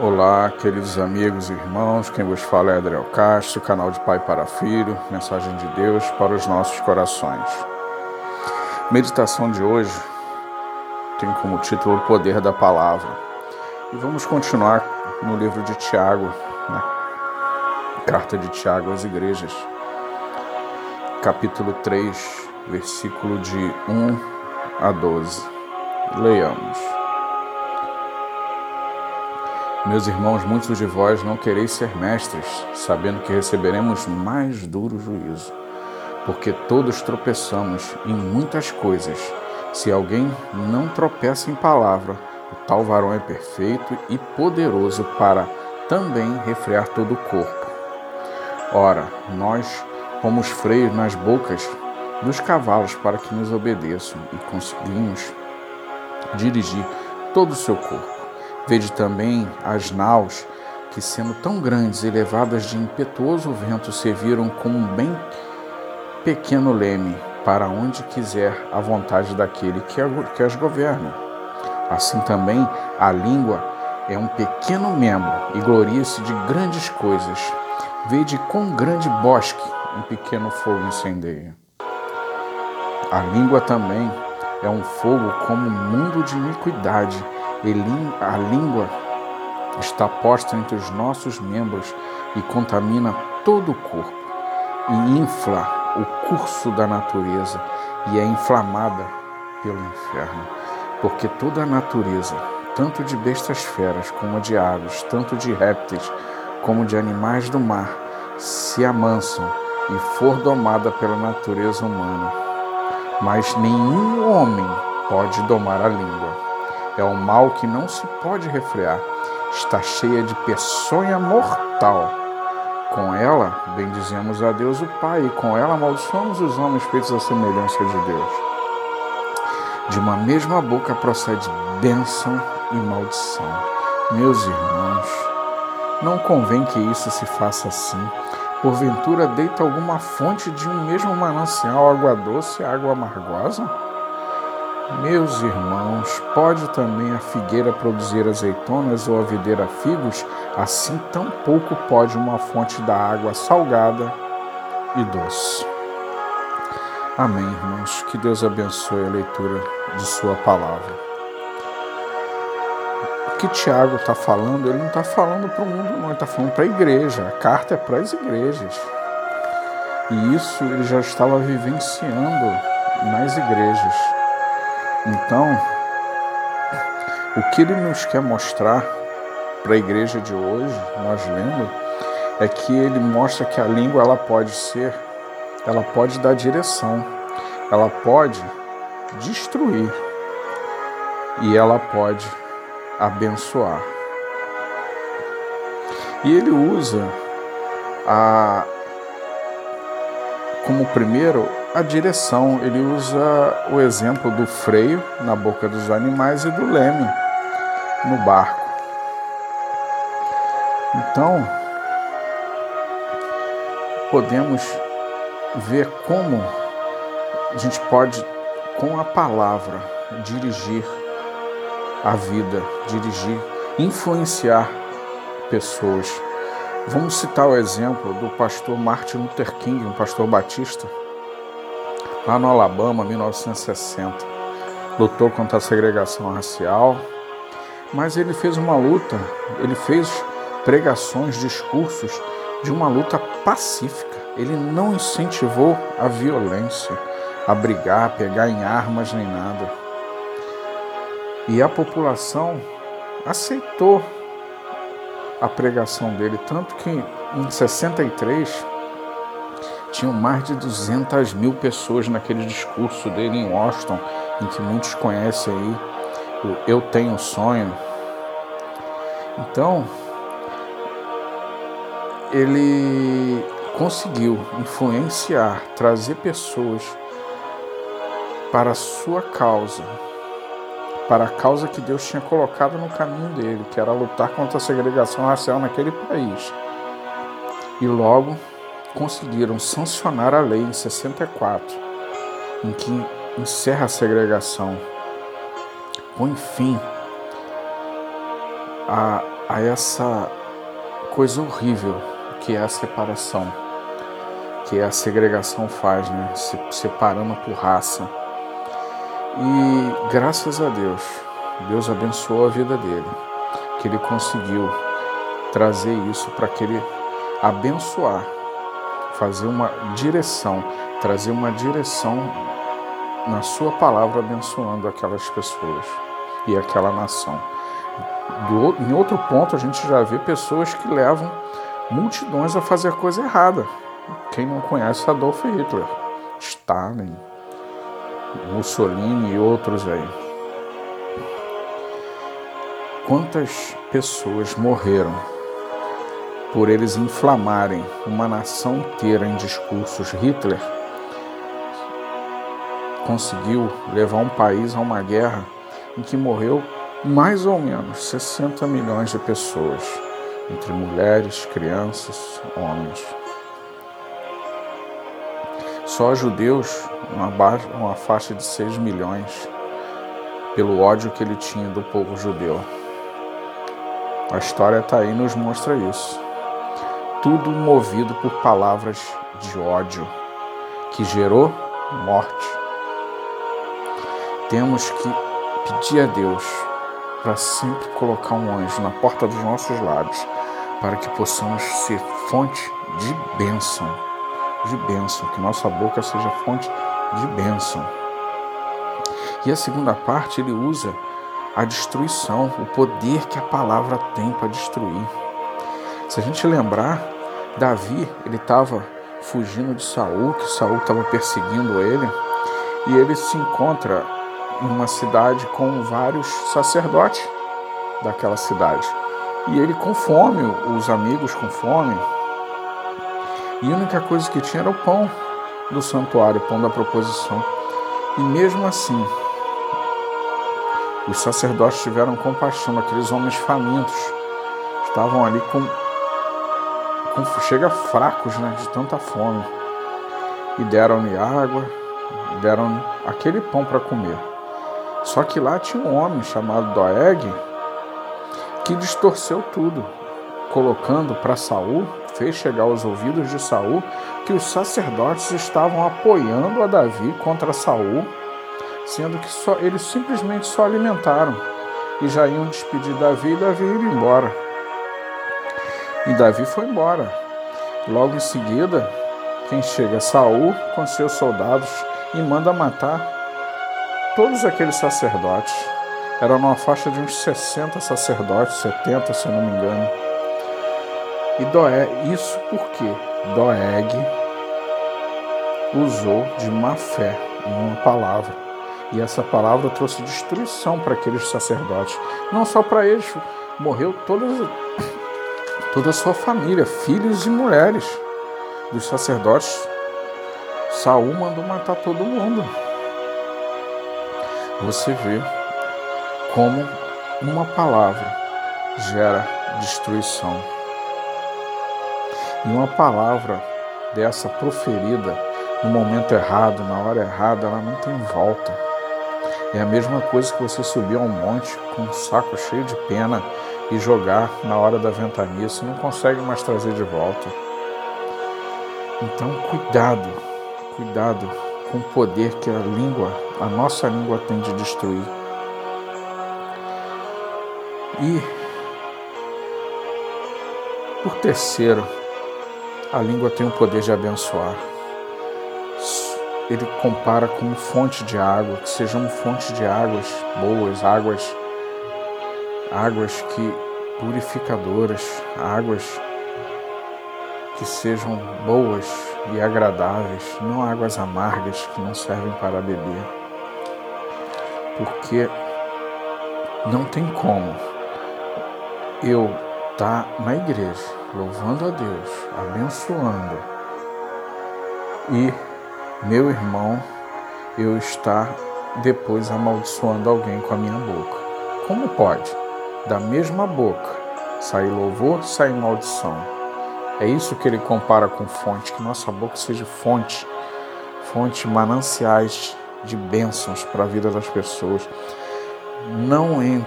Olá, queridos amigos e irmãos, quem vos fala é Adriel Castro, canal de Pai para Filho, mensagem de Deus para os nossos corações. Meditação de hoje tem como título O Poder da Palavra. E vamos continuar no livro de Tiago, na carta de Tiago às igrejas, capítulo 3, versículo de 1 a 12. Leiamos. Meus irmãos, muitos de vós não quereis ser mestres, sabendo que receberemos mais duro juízo. Porque todos tropeçamos em muitas coisas. Se alguém não tropeça em palavra, o tal varão é perfeito e poderoso para também refrear todo o corpo. Ora, nós pomos freios nas bocas dos cavalos para que nos obedeçam e conseguimos dirigir todo o seu corpo. Vede também as naus que, sendo tão grandes e levadas de impetuoso vento, serviram como um bem pequeno leme para onde quiser a vontade daquele que as governa. Assim também a língua é um pequeno membro e gloria-se de grandes coisas. Vede com grande bosque um pequeno fogo incendeia. A língua também é um fogo como um mundo de iniquidade a língua está posta entre os nossos membros e contamina todo o corpo e infla o curso da natureza e é inflamada pelo inferno. Porque toda a natureza, tanto de bestas feras como de aves, tanto de répteis como de animais do mar, se amansam e for domada pela natureza humana. Mas nenhum homem pode domar a língua é um mal que não se pode refrear. Está cheia de peçonha mortal. Com ela, bendizemos a Deus o Pai, e com ela amaldiçoamos os homens feitos à semelhança de Deus. De uma mesma boca procede bênção e maldição. Meus irmãos, não convém que isso se faça assim. Porventura deita alguma fonte de um mesmo manancial água doce e água amargosa? Meus irmãos, pode também a figueira produzir azeitonas ou a videira figos? Assim tampouco pode uma fonte da água salgada e doce. Amém, irmãos. Que Deus abençoe a leitura de Sua palavra. O que Tiago está falando, ele não está falando para o mundo, não, ele está falando para a igreja. A carta é para as igrejas. E isso ele já estava vivenciando nas igrejas. Então, o que ele nos quer mostrar para a igreja de hoje, nós lendo, é que ele mostra que a língua ela pode ser, ela pode dar direção, ela pode destruir e ela pode abençoar. E ele usa a como primeiro a direção. Ele usa o exemplo do freio na boca dos animais e do leme no barco. Então, podemos ver como a gente pode, com a palavra, dirigir a vida, dirigir, influenciar pessoas. Vamos citar o exemplo do pastor Martin Luther King, um pastor batista, lá no Alabama, 1960. Lutou contra a segregação racial, mas ele fez uma luta, ele fez pregações, discursos de uma luta pacífica. Ele não incentivou a violência, a brigar, a pegar em armas nem nada. E a população aceitou a pregação dele, tanto que em 63 tinham mais de 200 mil pessoas naquele discurso dele em Washington, em que muitos conhecem aí o Eu Tenho Sonho. Então, ele conseguiu influenciar, trazer pessoas para a sua causa, para a causa que Deus tinha colocado no caminho dele, que era lutar contra a segregação racial naquele país. E logo conseguiram sancionar a lei em 64, em que encerra a segregação, põe fim à a essa coisa horrível que é a separação, que a segregação faz, né? Se separando por raça. E graças a Deus, Deus abençoou a vida dele, que ele conseguiu trazer isso para que ele abençoar, fazer uma direção, trazer uma direção na sua palavra abençoando aquelas pessoas e aquela nação. Do, em outro ponto, a gente já vê pessoas que levam multidões a fazer coisa errada. Quem não conhece Adolf Hitler, Stalin, Mussolini e outros aí. Quantas pessoas morreram por eles inflamarem uma nação inteira em discursos? Hitler conseguiu levar um país a uma guerra em que morreu mais ou menos 60 milhões de pessoas, entre mulheres, crianças, homens. Só judeus, uma, uma faixa de 6 milhões, pelo ódio que ele tinha do povo judeu. A história está aí e nos mostra isso. Tudo movido por palavras de ódio, que gerou morte. Temos que pedir a Deus para sempre colocar um anjo na porta dos nossos lares, para que possamos ser fonte de bênção, de bênção, que nossa boca seja fonte de bênção. E a segunda parte ele usa a destruição, o poder que a palavra tem para destruir. Se a gente lembrar, Davi, ele estava fugindo de Saul, que Saul estava perseguindo ele, e ele se encontra numa cidade com vários sacerdotes daquela cidade. E ele com fome, os amigos com fome. E a única coisa que tinha era o pão do santuário, o pão da proposição. E mesmo assim, os sacerdotes tiveram compaixão, aqueles homens famintos estavam ali com chega fracos né, de tanta fome. E deram-lhe água, deram aquele pão para comer. Só que lá tinha um homem chamado Doeg que distorceu tudo, colocando para Saul, fez chegar aos ouvidos de Saul que os sacerdotes estavam apoiando a Davi contra Saul, sendo que só, eles simplesmente só alimentaram e já iam despedir Davi e Davi ir embora. E Davi foi embora. Logo em seguida, quem chega Saul com seus soldados e manda matar todos aqueles sacerdotes, eram uma faixa de uns 60 sacerdotes, 70 se eu não me engano. E Doeg, isso porque Doeg usou de má fé uma palavra. E essa palavra trouxe destruição para aqueles sacerdotes. Não só para eles, morreu todas, toda a sua família, filhos e mulheres dos sacerdotes. Saul mandou matar todo mundo você vê como uma palavra gera destruição. E uma palavra dessa proferida no momento errado, na hora errada, ela não tem volta. É a mesma coisa que você subir a um monte com um saco cheio de pena e jogar na hora da ventania, você não consegue mais trazer de volta. Então, cuidado, cuidado com o poder que a língua, a nossa língua tem de destruir. E, por terceiro, a língua tem o poder de abençoar. Ele compara como fonte de água, que sejam fonte de águas boas, águas, águas que purificadoras, águas que sejam boas e agradáveis, não águas amargas que não servem para beber. Porque não tem como eu estar tá na igreja, louvando a Deus, abençoando, e meu irmão, eu estar depois amaldiçoando alguém com a minha boca. Como pode? Da mesma boca sair louvor, sair maldição. É isso que ele compara com fonte, que nossa boca seja fonte, fonte, mananciais de bênçãos para a vida das pessoas. Não entre,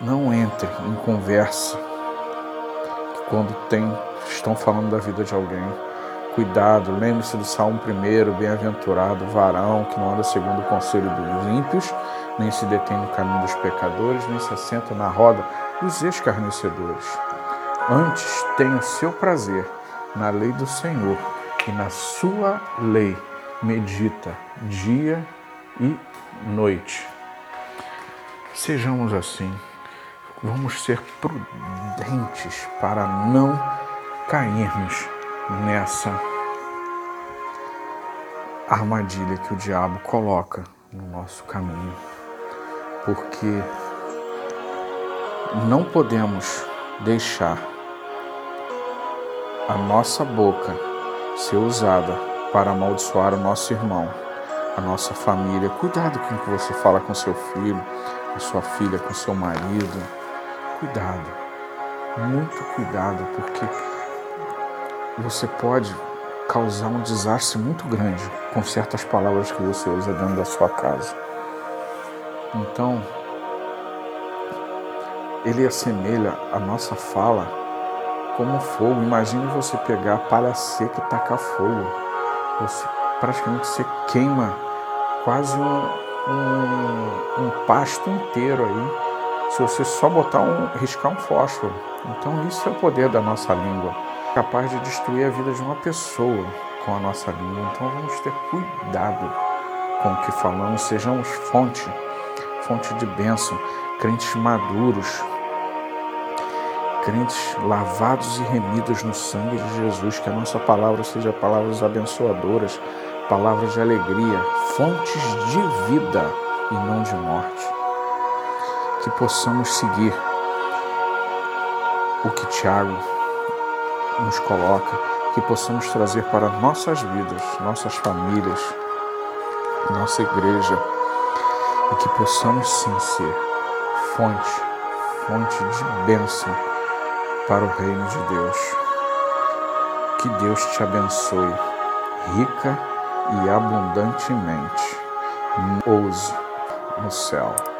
não entre em conversa quando tem, estão falando da vida de alguém. Cuidado, lembre-se do Salmo 1, bem-aventurado varão que não anda segundo o conselho dos ímpios, nem se detém no caminho dos pecadores, nem se assenta na roda dos escarnecedores. Antes tem o seu prazer na lei do Senhor e na sua lei medita dia e noite. Sejamos assim. Vamos ser prudentes para não cairmos nessa armadilha que o diabo coloca no nosso caminho. Porque não podemos deixar a nossa boca ser usada para amaldiçoar o nosso irmão, a nossa família. Cuidado com o que você fala com seu filho, com sua filha, com seu marido. Cuidado, muito cuidado, porque você pode causar um desastre muito grande com certas palavras que você usa dentro da sua casa. Então, ele assemelha a nossa fala como fogo. Imagine você pegar palha seca e tacar fogo. Você praticamente você queima quase um, um, um pasto inteiro aí. Se você só botar um, riscar um fósforo. Então isso é o poder da nossa língua, capaz de destruir a vida de uma pessoa com a nossa língua. Então vamos ter cuidado com o que falamos, sejamos fonte, fonte de bênção, crentes maduros, crentes lavados e remidos no sangue de Jesus, que a nossa palavra seja palavras abençoadoras, palavras de alegria, fontes de vida e não de morte. Que possamos seguir o que Tiago nos coloca, que possamos trazer para nossas vidas, nossas famílias, nossa igreja, e que possamos sim ser fonte, fonte de bênção para o reino de Deus. Que Deus te abençoe rica e abundantemente. Ouse no céu.